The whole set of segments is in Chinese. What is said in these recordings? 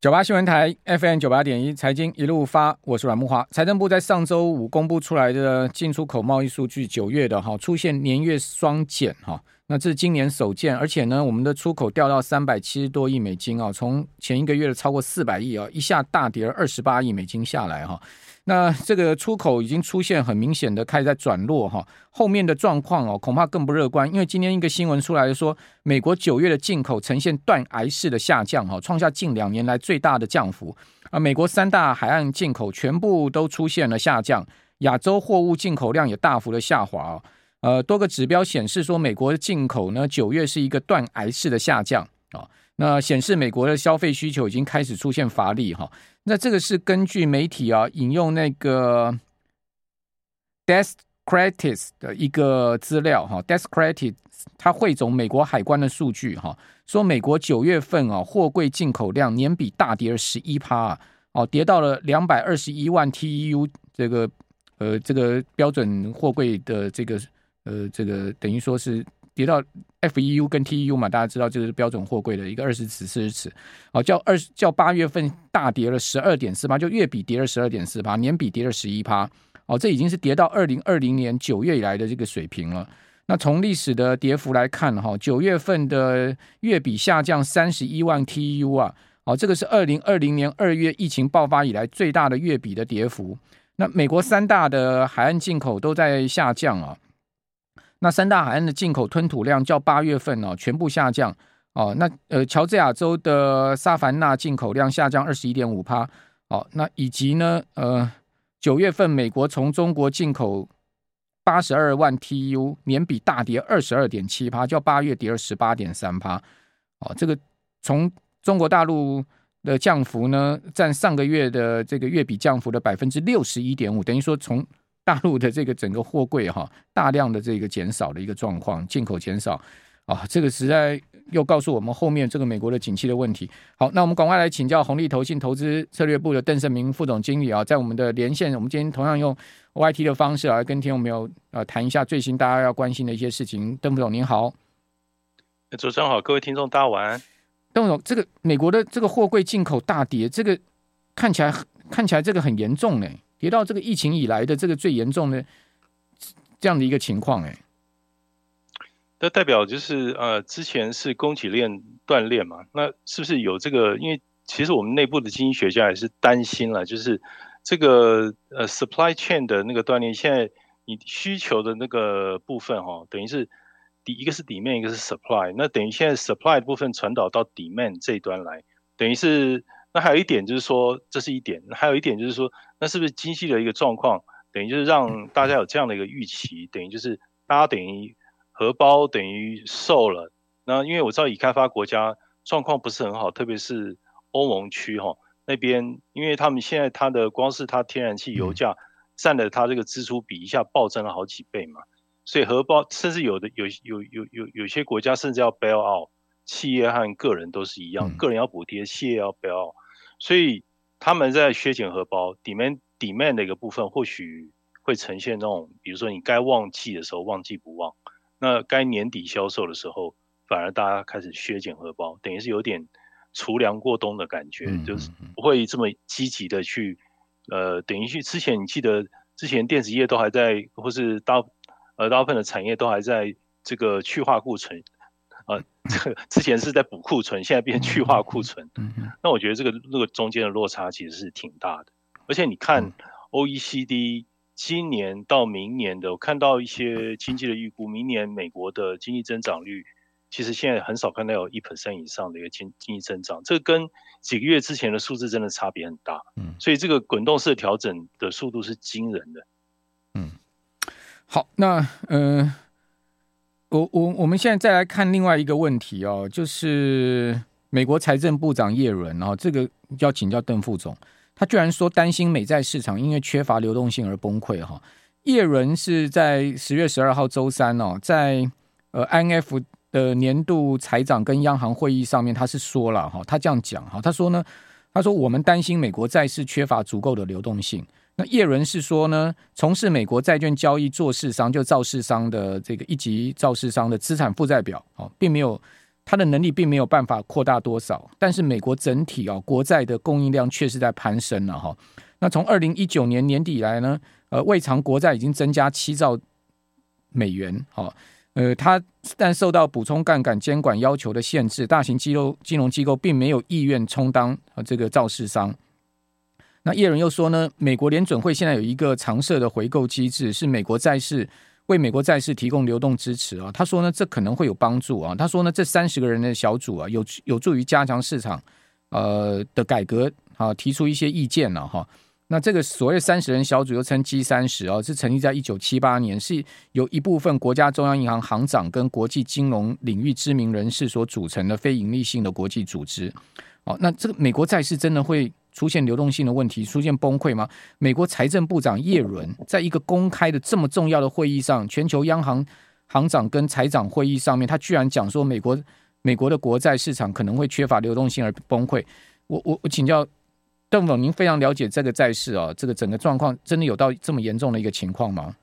九八新闻台 FM 九八点一财经一路发，我是阮木华。财政部在上周五公布出来的进出口贸易数据，九月的哈出现年月双减哈，那这是今年首见，而且呢，我们的出口掉到三百七十多亿美金啊，从前一个月的超过四百亿啊，一下大跌了二十八亿美金下来哈。那这个出口已经出现很明显的开始在转弱哈，后面的状况哦恐怕更不乐观，因为今天一个新闻出来说，美国九月的进口呈现断崖式的下降哈，创下近两年来最大的降幅啊。美国三大海岸进口全部都出现了下降，亚洲货物进口量也大幅的下滑，呃，多个指标显示说，美国的进口呢九月是一个断崖式的下降啊。那显示美国的消费需求已经开始出现乏力哈。那这个是根据媒体啊引用那个 Descratis 的一个资料哈，Descratis 它汇总美国海关的数据哈，说美国九月份啊货柜进口量年比大跌了十一趴啊哦，跌到了两百二十一万 TEU 这个呃这个标准货柜的这个呃这个等于说是。跌到 FEU 跟 TEU 嘛，大家知道这是标准货柜的一个二十尺、四十尺，哦，较二较八月份大跌了十二点四八，就月比跌了十二点四八，年比跌了十一趴，哦，这已经是跌到二零二零年九月以来的这个水平了。那从历史的跌幅来看，哈，九月份的月比下降三十一万 TEU 啊，哦，这个是二零二零年二月疫情爆发以来最大的月比的跌幅。那美国三大的海岸进口都在下降啊。那三大海岸的进口吞吐量较八月份哦全部下降哦。那呃，乔治亚州的萨凡纳进口量下降二十一点五趴哦。那以及呢呃，九月份美国从中国进口八十二万 tu 年比大跌二十二点七趴，较八月跌了十八点三趴哦。这个从中国大陆的降幅呢，占上个月的这个月比降幅的百分之六十一点五，等于说从。大陆的这个整个货柜哈，大量的这个减少的一个状况，进口减少啊，这个实在又告诉我们后面这个美国的景气的问题。好，那我们赶快来请教红利投信投资策略部的邓胜明副总经理啊，在我们的连线，我们今天同样用 YT 的方式来跟听众朋友呃谈一下最新大家要关心的一些事情。邓副总您好，主持人好，各位听众大家晚安。邓总，这个美国的这个货柜进口大跌，这个看起来看起来这个很严重呢。跌到这个疫情以来的这个最严重的这样的一个情况，哎，那代表就是呃，之前是供给链断裂嘛，那是不是有这个？因为其实我们内部的经济学家也是担心了，就是这个呃 supply chain 的那个断裂，现在你需求的那个部分哈，等于是底一个是 demand，一个是 supply，那等于现在 supply 的部分传导到 demand 这一端来，等于是。那还有一点就是说，这是一点。还有一点就是说，那是不是经济的一个状况，等于就是让大家有这样的一个预期，等于就是大家等于荷包等于瘦了。那因为我知道已开发国家状况不是很好，特别是欧盟区哈那边，因为他们现在它的光是它天然气油价占了它这个支出比一下暴增了好几倍嘛，所以荷包甚至有的有有有有有些国家甚至要 bail out，企业和个人都是一样，个人要补贴，企业要 bail out。所以他们在削减荷包，demand demand 的一个部分，或许会呈现那种，比如说你该旺季的时候旺季不旺，那该年底销售的时候，反而大家开始削减荷包，等于是有点储粮过冬的感觉，就是不会这么积极的去，呃，等于去之前你记得之前电子业都还在，或是大呃大部分的产业都还在这个去化库存。啊，这个 之前是在补库存，现在变去化库存。那我觉得这个那个中间的落差其实是挺大的。而且你看 OECD 今年到明年的，我看到一些经济的预估，明年美国的经济增长率其实现在很少看到有一 percent 以上的一个经经济增长，这跟几个月之前的数字真的差别很大。嗯，所以这个滚动式调整的速度是惊人的。嗯，好，那嗯。呃我我我们现在再来看另外一个问题哦，就是美国财政部长叶伦哦，这个要请教邓副总，他居然说担心美债市场因为缺乏流动性而崩溃哈。叶伦是在十月十二号周三哦，在呃 IMF 的年度财长跟央行会议上面，他是说了哈，他这样讲哈，他说呢，他说我们担心美国债市缺乏足够的流动性。那叶伦是说呢，从事美国债券交易做市商，就造市商的这个一级造市商的资产负债表，哦，并没有它的能力并没有办法扩大多少，但是美国整体啊国债的供应量确实在攀升了哈。那从二零一九年年底以来呢，呃，未偿国债已经增加七兆美元，哈，呃，它但受到补充杠杆监管要求的限制，大型金融金融机构并没有意愿充当啊这个造市商。那叶伦又说呢，美国联准会现在有一个常设的回购机制，是美国债市。为美国债市提供流动支持啊，他说呢，这可能会有帮助啊。他说呢，这三十个人的小组啊，有有助于加强市场呃的改革啊，提出一些意见了哈。那这个所谓三十人小组又称 G 三十啊，是成立在一九七八年，是由一部分国家中央银行行长跟国际金融领域知名人士所组成的非营利性的国际组织。哦，那这个美国债市真的会出现流动性的问题，出现崩溃吗？美国财政部长耶伦在一个公开的这么重要的会议上，全球央行行长跟财长会议上面，他居然讲说美国美国的国债市场可能会缺乏流动性而崩溃。我我我请教邓总，您非常了解这个债市啊，这个整个状况真的有到这么严重的一个情况吗？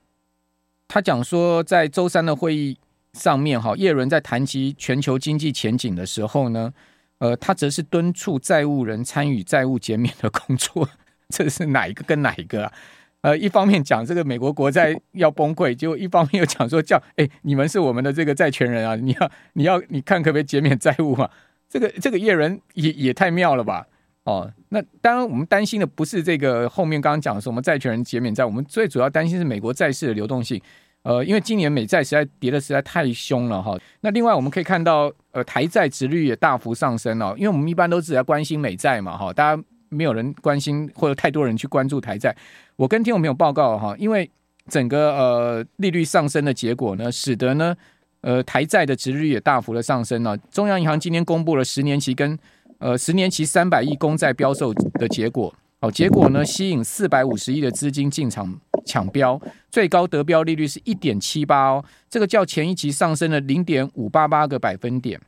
他讲说在周三的会议上面，哈，耶伦在谈及全球经济前景的时候呢。呃，他则是敦促债务人参与债务减免的工作，这是哪一个跟哪一个啊？呃，一方面讲这个美国国债要崩溃，结果一方面又讲说叫哎，你们是我们的这个债权人啊，你要你要你看可不可以减免债务嘛？这个这个叶伦也也太妙了吧？哦，那当然我们担心的不是这个后面刚刚讲的什么债权人减免债，我们最主要担心是美国债市的流动性。呃，因为今年美债实在跌得实在太凶了哈。那另外我们可以看到，呃，台债殖率也大幅上升哦。因为我们一般都只在关心美债嘛哈，大家没有人关心或者太多人去关注台债。我跟听众朋友报告哈，因为整个呃利率上升的结果呢，使得呢呃台债的殖率也大幅的上升了。中央银行今天公布了十年期跟呃十年期三百亿公债标售的结果。哦，结果呢，吸引四百五十亿的资金进场抢标，最高得标利率是一点七八哦，这个较前一期上升了零点五八八个百分点。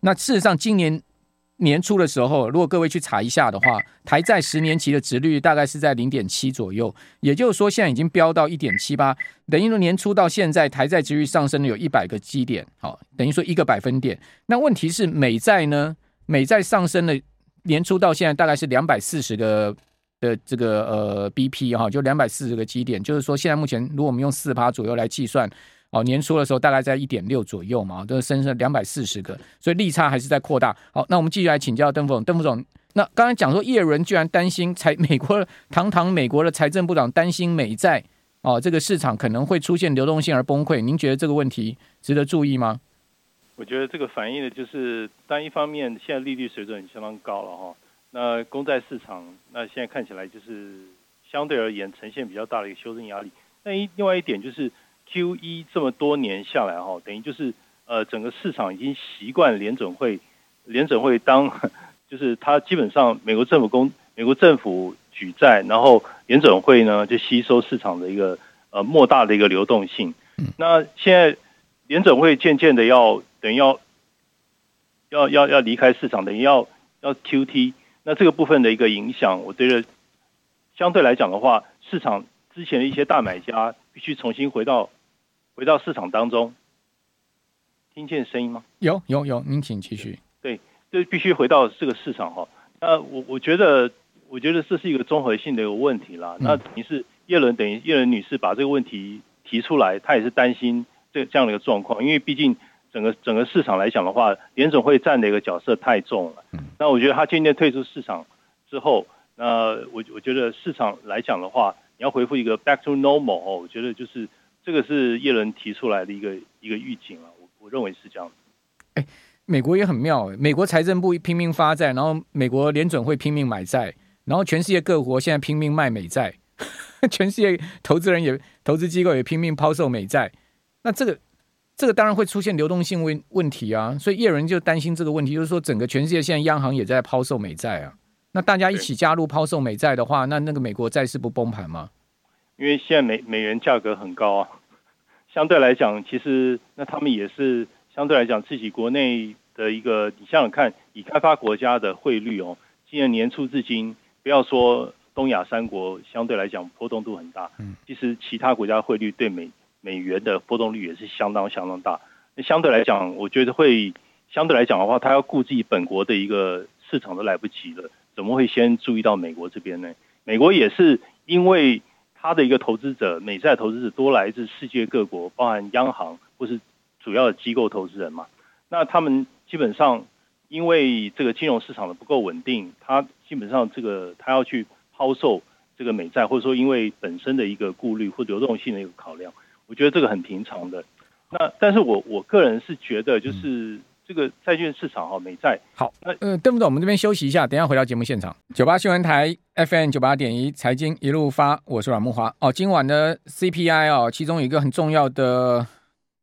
那事实上，今年年初的时候，如果各位去查一下的话，台债十年期的殖率大概是在零点七左右，也就是说，现在已经飙到一点七八，等于说年初到现在，台债殖率上升了有一百个基点，好，等于说一个百分点。那问题是美债呢？美债上升了。年初到现在大概是两百四十个的这个呃 BP 哈，就两百四十个基点，就是说现在目前如果我们用四趴左右来计算，哦，年初的时候大概在一点六左右嘛，都升升两百四十个，所以利差还是在扩大。好，那我们继续来请教邓副总，邓副总，那刚才讲说叶伦居然担心财美国堂堂美国的财政部长担心美债哦，这个市场可能会出现流动性而崩溃，您觉得这个问题值得注意吗？我觉得这个反映的就是，单一方面现在利率水准相当高了哈，那公债市场那现在看起来就是相对而言呈现比较大的一个修正压力。那一另外一点就是 QE 这么多年下来哈，等于就是呃整个市场已经习惯联准会，联准会当 就是它基本上美国政府公美国政府举债，然后联准会呢就吸收市场的一个呃莫大的一个流动性。那现在联准会渐渐的要。等于要要要要离开市场，等于要要 QT，那这个部分的一个影响，我觉得相对来讲的话，市场之前的一些大买家必须重新回到回到市场当中。听见声音吗？有有有，您请继续。对，就必须回到这个市场哈。那我我觉得，我觉得这是一个综合性的一个问题啦。那等于是叶伦，等于叶伦女士把这个问题提出来，她也是担心这这样的一个状况，因为毕竟。整个整个市场来讲的话，联总会占的一个角色太重了。那我觉得他今天退出市场之后，那我我觉得市场来讲的话，你要回复一个 back to normal 哦，我觉得就是这个是叶伦提出来的一个一个预警啊。我我认为是这样。哎，美国也很妙，美国财政部拼命发债，然后美国联准会拼命买债，然后全世界各国现在拼命卖美债，全世界投资人也投资机构也拼命抛售美债，那这个。这个当然会出现流动性问问题啊，所以叶伦就担心这个问题，就是说整个全世界现在央行也在抛售美债啊，那大家一起加入抛售美债的话，那那个美国债市不崩盘吗？因为现在美美元价格很高啊，相对来讲，其实那他们也是相对来讲自己国内的一个，你想想看，以开发国家的汇率哦，今年年初至今，不要说东亚三国，相对来讲波动度很大，嗯，其实其他国家汇率对美。美元的波动率也是相当相当大，那相对来讲，我觉得会相对来讲的话，他要顾自己本国的一个市场都来不及了，怎么会先注意到美国这边呢？美国也是因为他的一个投资者，美债投资者多来自世界各国，包含央行或是主要的机构投资人嘛。那他们基本上因为这个金融市场的不够稳定，他基本上这个他要去抛售这个美债，或者说因为本身的一个顾虑或流动性的一个考量，我觉得这个很平常的。那但是我我个人是觉得就是。这个债券市场哈，美债好。呃，邓副总，我们这边休息一下，等一下回到节目现场。九八新闻台 FM 九八点一，财经一路发，我是阮木华。哦，今晚的 CPI 哦，其中有一个很重要的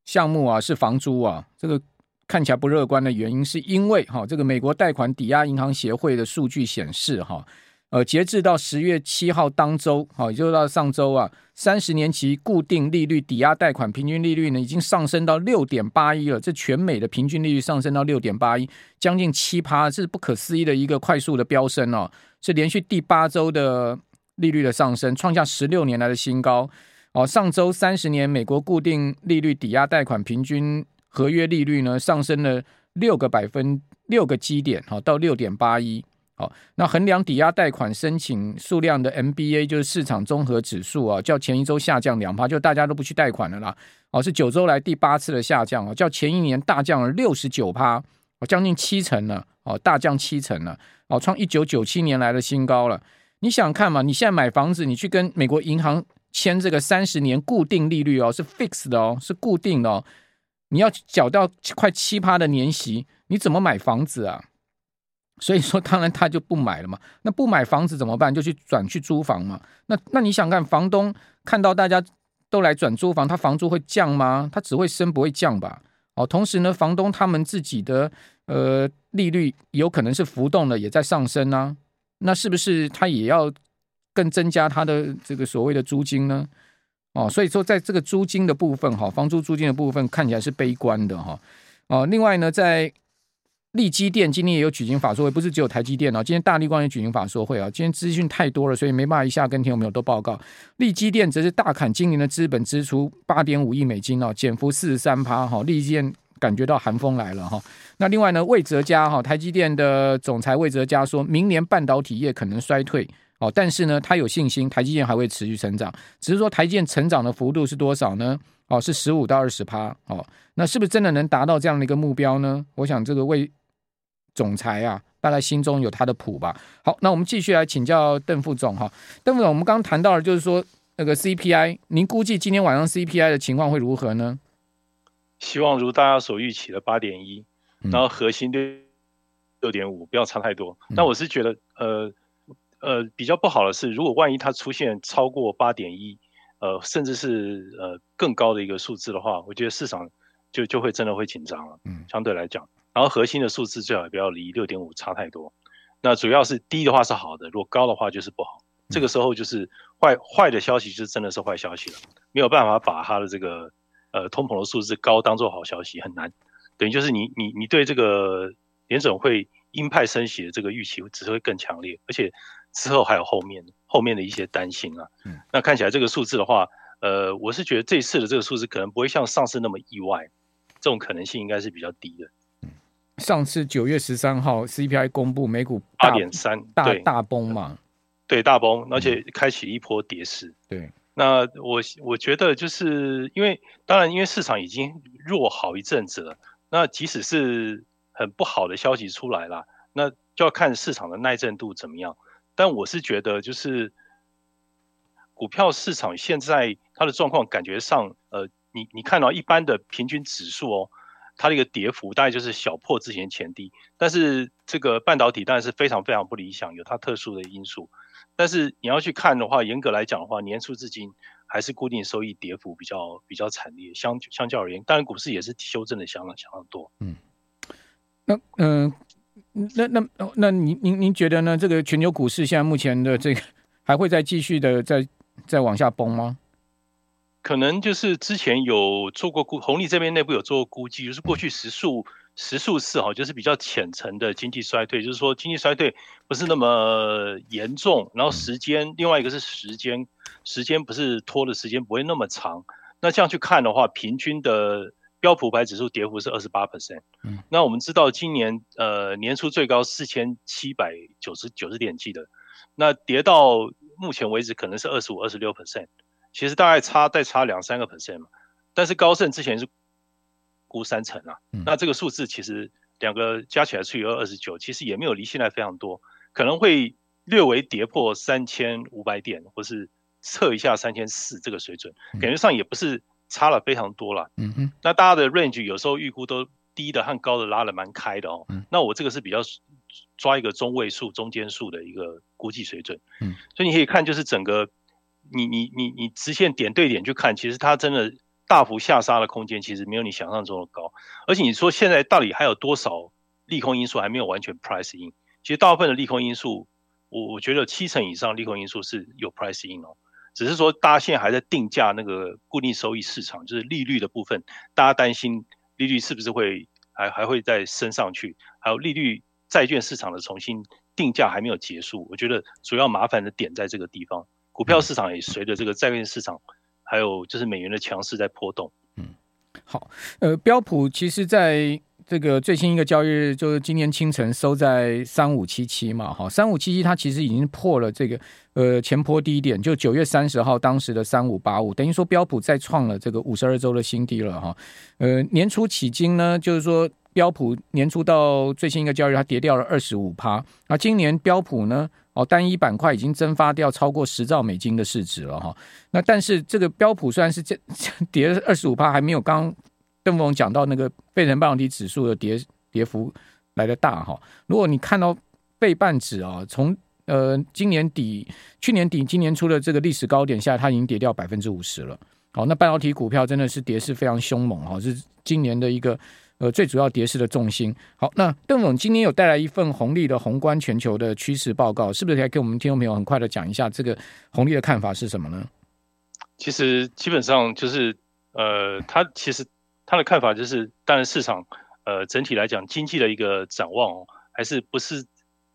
项目啊，是房租啊。这个看起来不乐观的原因，是因为哈、哦，这个美国贷款抵押银行协会的数据显示哈。哦呃，截至到十月七号当周，好，也就是到上周啊，三十年期固定利率抵押贷款平均利率呢，已经上升到六点八一了。这全美的平均利率上升到六点八一，将近七趴，这是不可思议的一个快速的飙升哦，是连续第八周的利率的上升，创下十六年来的新高。哦，上周三十年美国固定利率抵押贷款平均合约利率呢，上升了六个百分六个基点，好，到六点八一。好，那衡量抵押贷款申请数量的 MBA 就是市场综合指数啊，较前一周下降两趴，就大家都不去贷款了啦。哦，是九周来第八次的下降啊，较前一年大降了六十九趴，哦，将近七成了，哦，大降七成了，哦，创一九九七年来的新高了。你想看嘛？你现在买房子，你去跟美国银行签这个三十年固定利率哦，是 fix 的哦，是固定的哦，你要缴到快七趴的年息，你怎么买房子啊？所以说，当然他就不买了嘛。那不买房子怎么办？就去转去租房嘛。那那你想看房东看到大家都来转租房，他房租会降吗？他只会升不会降吧？哦，同时呢，房东他们自己的呃利率有可能是浮动的，也在上升啊。那是不是他也要更增加他的这个所谓的租金呢？哦，所以说在这个租金的部分哈，房租租金的部分看起来是悲观的哈。哦，另外呢，在力基电今天也有举行法说会，不是只有台积电哦。今天大力光也举行法说会啊。今天资讯太多了，所以没办法一下跟听众朋友都报告。力基电则是大砍今年的资本支出八点五亿美金哦，减幅四十三趴哈。力基电感觉到寒风来了哈。那另外呢，魏哲家哈，台积电的总裁魏哲家说明年半导体业可能衰退哦，但是呢，他有信心台积电还会持续成长，只是说台积电成长的幅度是多少呢？哦，是十五到二十趴哦。那是不是真的能达到这样的一个目标呢？我想这个魏。总裁啊，大概心中有他的谱吧。好，那我们继续来请教邓副总哈。邓副总，我们刚刚谈到了，就是说那个 CPI，您估计今天晚上 CPI 的情况会如何呢？希望如大家所预期的八点一，然后核心六六点五，不要差太多。那我是觉得，呃呃，比较不好的是，如果万一它出现超过八点一，呃，甚至是呃更高的一个数字的话，我觉得市场就就会真的会紧张了。嗯，相对来讲。然后核心的数字最好也不要离六点五差太多，那主要是低的话是好的，如果高的话就是不好。这个时候就是坏坏的消息，就是真的是坏消息了，没有办法把它的这个呃通膨的数字高当做好消息，很难。等于就是你你你对这个联总会鹰派升息的这个预期只会更强烈，而且之后还有后面后面的一些担心啊。嗯那看起来这个数字的话，呃，我是觉得这次的这个数字可能不会像上次那么意外，这种可能性应该是比较低的。上次九月十三号 CPI 公布，美股八点三，大大崩嘛，对，大崩，而且开启一波跌势。嗯、对，那我我觉得就是因为，当然因为市场已经弱好一阵子了，那即使是很不好的消息出来了，那就要看市场的耐震度怎么样。但我是觉得，就是股票市场现在它的状况，感觉上，呃，你你看到一般的平均指数哦。它的一个跌幅大概就是小破之前前低，但是这个半导体当然是非常非常不理想，有它特殊的因素。但是你要去看的话，严格来讲的话，年初至今还是固定收益跌幅比较比较惨烈，相相较而言，当然股市也是修正的相当相当多。嗯，那嗯、呃，那那那您您您觉得呢？这个全球股市现在目前的这个还会再继续的再再往下崩吗？可能就是之前有做过估，红利这边内部有做过估计，就是过去十数十数次哈，就是比较浅层的经济衰退，就是说经济衰退不是那么严重，然后时间，另外一个是时间，时间不是拖的时间不会那么长。那这样去看的话，平均的标普百指数跌幅是二十八 percent。嗯，那我们知道今年呃年初最高四千七百九十九十点记得，那跌到目前为止可能是二十五、二十六 percent，其实大概差再差两三个 percent 嘛。但是高盛之前是估三成啊，嗯、那这个数字其实两个加起来除以二二十九，其实也没有离现在非常多，可能会略微跌破三千五百点，或是测一下三千四这个水准，感觉上也不是差了非常多了。嗯哼，那大家的 range 有时候预估都低的和高的拉的蛮开的哦。嗯、那我这个是比较抓一个中位数、中间数的一个估计水准。嗯，所以你可以看，就是整个你你你你直线点对点去看，其实它真的。大幅下杀的空间其实没有你想象中的高，而且你说现在到底还有多少利空因素还没有完全 price in？其实大部分的利空因素，我我觉得七成以上利空因素是有 price in 哦，只是说大家现在还在定价那个固定收益市场，就是利率的部分，大家担心利率是不是会还还会再升上去，还有利率债券市场的重新定价还没有结束，我觉得主要麻烦的点在这个地方，股票市场也随着这个债券市场。还有就是美元的强势在波动。嗯，好，呃，标普其实在这个最新一个交易日，就是今天清晨收在三五七七嘛，哈，三五七七它其实已经破了这个呃前坡低点，就九月三十号当时的三五八五，等于说标普再创了这个五十二周的新低了哈。呃，年初起今呢，就是说标普年初到最新一个交易日，它跌掉了二十五趴，那今年标普呢？哦，单一板块已经蒸发掉超过十兆美金的市值了哈。那但是这个标普虽然是这跌了二十五趴，还没有刚刚邓总讲到那个费城半导体指数的跌跌幅来的大哈。如果你看到费半指啊，从呃今年底、去年底、今年初的这个历史高点下，它已经跌掉百分之五十了。好，那半导体股票真的是跌势非常凶猛哈，是今年的一个。呃，最主要跌势的重心。好，那邓总今天有带来一份红利的宏观全球的趋势报告，是不是可以给我们听众朋友很快的讲一下这个红利的看法是什么呢？其实基本上就是，呃，他其实他的看法就是，当然市场呃整体来讲经济的一个展望哦，还是不是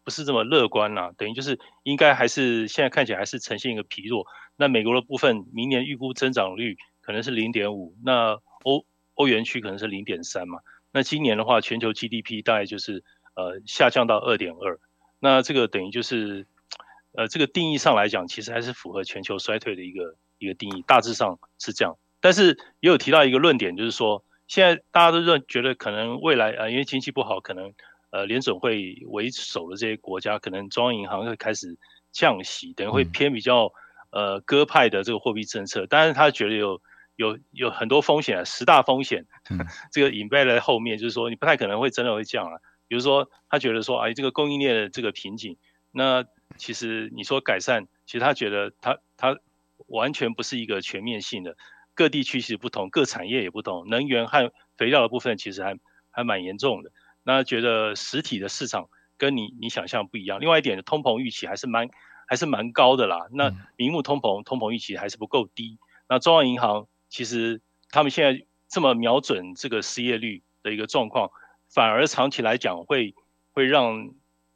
不是这么乐观啦、啊，等于就是应该还是现在看起来还是呈现一个疲弱。那美国的部分明年预估增长率可能是零点五，那欧欧元区可能是零点三嘛。那今年的话，全球 GDP 大概就是呃下降到二点二，那这个等于就是呃这个定义上来讲，其实还是符合全球衰退的一个一个定义，大致上是这样。但是也有提到一个论点，就是说现在大家都认觉得可能未来啊、呃，因为经济不好，可能呃联准会为首的这些国家，可能中央银行会开始降息，等于会偏比较呃鸽派的这个货币政策，但是他觉得有。有有很多风险啊，十大风险，这个隐背在后面，就是说你不太可能会真的会降了啊。比如说，他觉得说，哎，这个供应链的这个瓶颈，那其实你说改善，其实他觉得他他完全不是一个全面性的，各地区其实不同，各产业也不同，能源和肥料的部分其实还还蛮严重的。那觉得实体的市场跟你你想象不一样。另外一点，通膨预期还是蛮还是蛮高的啦。那名目通膨，通膨预期还是不够低。那中央银行。其实他们现在这么瞄准这个失业率的一个状况，反而长期来讲会会让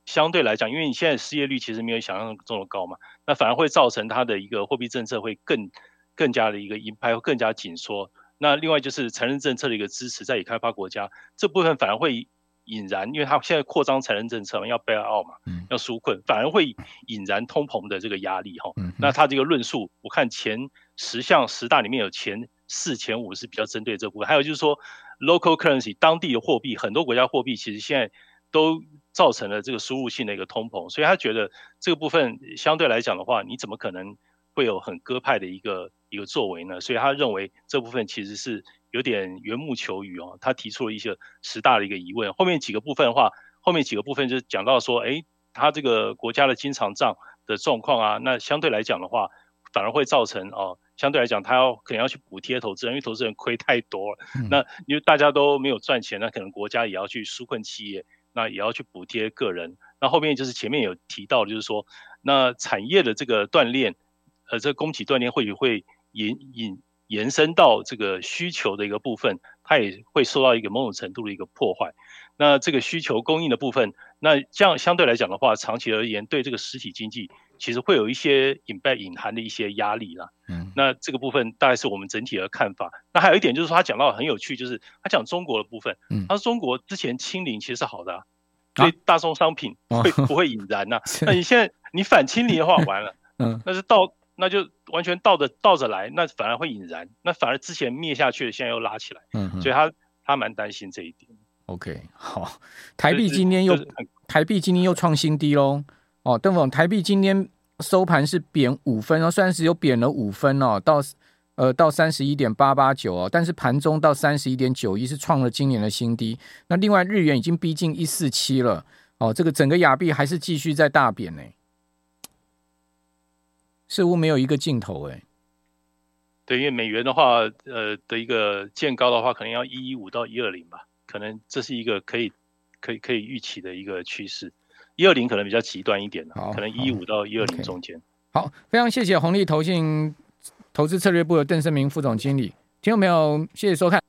相对来讲，因为你现在失业率其实没有想象中的高嘛，那反而会造成它的一个货币政策会更更加的一个鹰派，会更加紧缩。那另外就是财政政策的一个支持，在已开发国家这部分反而会引燃，因为它现在扩张财政政策嘛，要 bail out 嘛，要纾困，反而会引燃通膨的这个压力哈。那他这个论述，我看前。十项十大里面有前四前五是比较针对这部分，还有就是说，local currency 当地的货币，很多国家货币其实现在都造成了这个输入性的一个通膨，所以他觉得这个部分相对来讲的话，你怎么可能会有很鸽派的一个一个作为呢？所以他认为这部分其实是有点缘木求鱼哦。他提出了一些十大的一个疑问，后面几个部分的话，后面几个部分就讲到说，哎，他这个国家的经常账的状况啊，那相对来讲的话，反而会造成哦。相对来讲，他要可能要去补贴投资人，因为投资人亏太多了。嗯、那因为大家都没有赚钱，那可能国家也要去纾困企业，那也要去补贴个人。那后面就是前面有提到，就是说，那产业的这个锻炼，呃，这个供给锻炼会不会引引延伸到这个需求的一个部分，它也会受到一个某种程度的一个破坏。那这个需求供应的部分，那这样相对来讲的话，长期而言对这个实体经济。其实会有一些隐背隐含的一些压力啦。嗯，那这个部分大概是我们整体的看法。那还有一点就是说，他讲到很有趣，就是他讲中国的部分，嗯，他说中国之前清零其实是好的，啊，所以大宗商品会不会引燃呢，啊？那你现在你反清零的话，完了，嗯，那是倒，那就完全倒着倒着来，那反而会引燃，那反而之前灭下去的，现在又拉起来，嗯，所以他他蛮担心这一点。OK，好，台币今天又、就是就是、台币今天又创新低喽。哦，邓总，台币今天收盘是贬五分哦，虽然是有贬了五分哦，到呃到三十一点八八九哦，但是盘中到三十一点九一是创了今年的新低。那另外日元已经逼近一四七了哦，这个整个亚币还是继续在大贬呢，似乎没有一个尽头哎。对，因为美元的话，呃的一个见高的话，可能要一一五到一二零吧，可能这是一个可以可以可以预期的一个趋势。一二零可能比较极端一点，可能一五到一二零中间。好，非常谢谢红利投信投资策略部的邓胜明副总经理，听众朋友，谢谢收看。